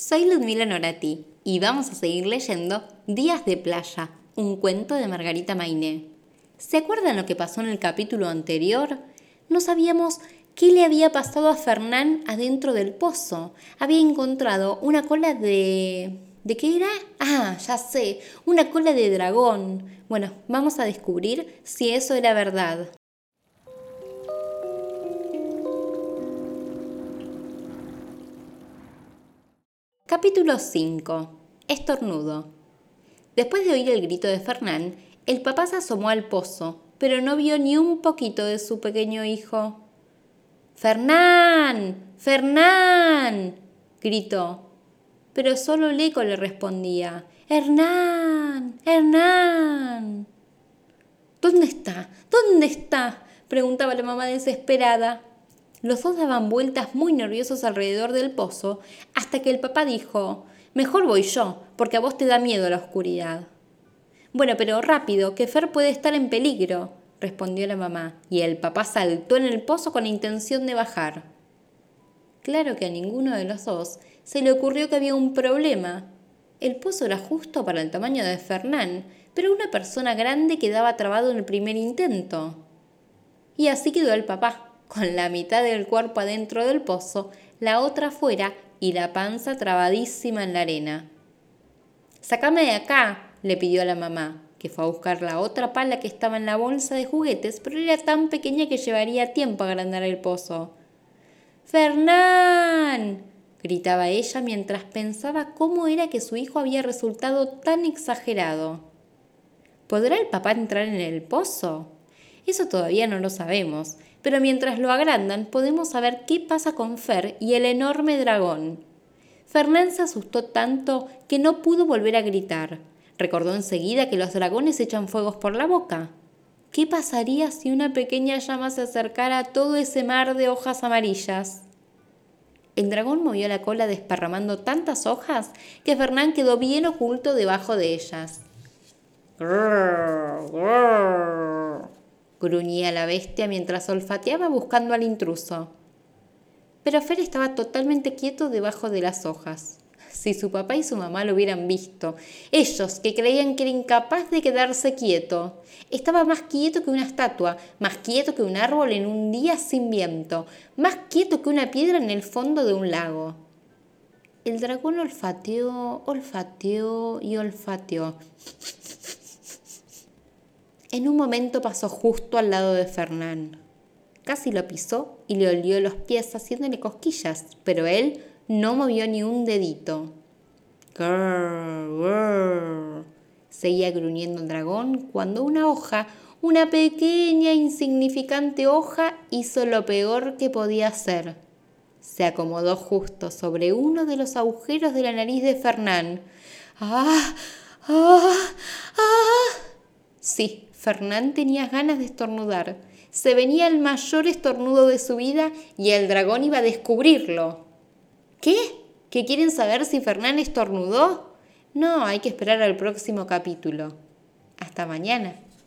Soy Ludmila Norati y vamos a seguir leyendo Días de Playa, un cuento de Margarita Mainé. ¿Se acuerdan lo que pasó en el capítulo anterior? No sabíamos qué le había pasado a Fernán adentro del pozo. Había encontrado una cola de... ¿De qué era? Ah, ya sé, una cola de dragón. Bueno, vamos a descubrir si eso era verdad. Capítulo 5. Estornudo. Después de oír el grito de Fernán, el papá se asomó al pozo, pero no vio ni un poquito de su pequeño hijo. Fernán. Fernán. gritó. Pero solo el eco le respondía. Hernán. Hernán. ¿Dónde está? ¿Dónde está? preguntaba la mamá desesperada. Los dos daban vueltas muy nerviosos alrededor del pozo, hasta que el papá dijo, Mejor voy yo, porque a vos te da miedo la oscuridad. Bueno, pero rápido, que Fer puede estar en peligro, respondió la mamá, y el papá saltó en el pozo con la intención de bajar. Claro que a ninguno de los dos se le ocurrió que había un problema. El pozo era justo para el tamaño de Fernán, pero una persona grande quedaba trabado en el primer intento. Y así quedó el papá, con la mitad del cuerpo adentro del pozo, la otra fuera y la panza trabadísima en la arena. Sácame de acá, le pidió a la mamá, que fue a buscar la otra pala que estaba en la bolsa de juguetes, pero era tan pequeña que llevaría tiempo agrandar el pozo. ¡Fernán! gritaba ella mientras pensaba cómo era que su hijo había resultado tan exagerado. ¿Podrá el papá entrar en el pozo? Eso todavía no lo sabemos, pero mientras lo agrandan podemos saber qué pasa con Fer y el enorme dragón. Fernán se asustó tanto que no pudo volver a gritar. Recordó enseguida que los dragones echan fuegos por la boca. ¿Qué pasaría si una pequeña llama se acercara a todo ese mar de hojas amarillas? El dragón movió la cola desparramando tantas hojas que Fernán quedó bien oculto debajo de ellas gruñía la bestia mientras olfateaba buscando al intruso. Pero Fer estaba totalmente quieto debajo de las hojas. Si su papá y su mamá lo hubieran visto, ellos que creían que era incapaz de quedarse quieto, estaba más quieto que una estatua, más quieto que un árbol en un día sin viento, más quieto que una piedra en el fondo de un lago. El dragón olfateó, olfateó y olfateó. En un momento pasó justo al lado de Fernán. Casi lo pisó y le olió los pies haciéndole cosquillas, pero él no movió ni un dedito. Seguía gruñendo el dragón cuando una hoja, una pequeña insignificante hoja, hizo lo peor que podía hacer. Se acomodó justo sobre uno de los agujeros de la nariz de Fernán. ¡Ah! ¡Ah! ¡Ah! Sí, Fernán tenía ganas de estornudar. Se venía el mayor estornudo de su vida y el dragón iba a descubrirlo. ¿Qué? ¿Que quieren saber si Fernán estornudó? No, hay que esperar al próximo capítulo. Hasta mañana.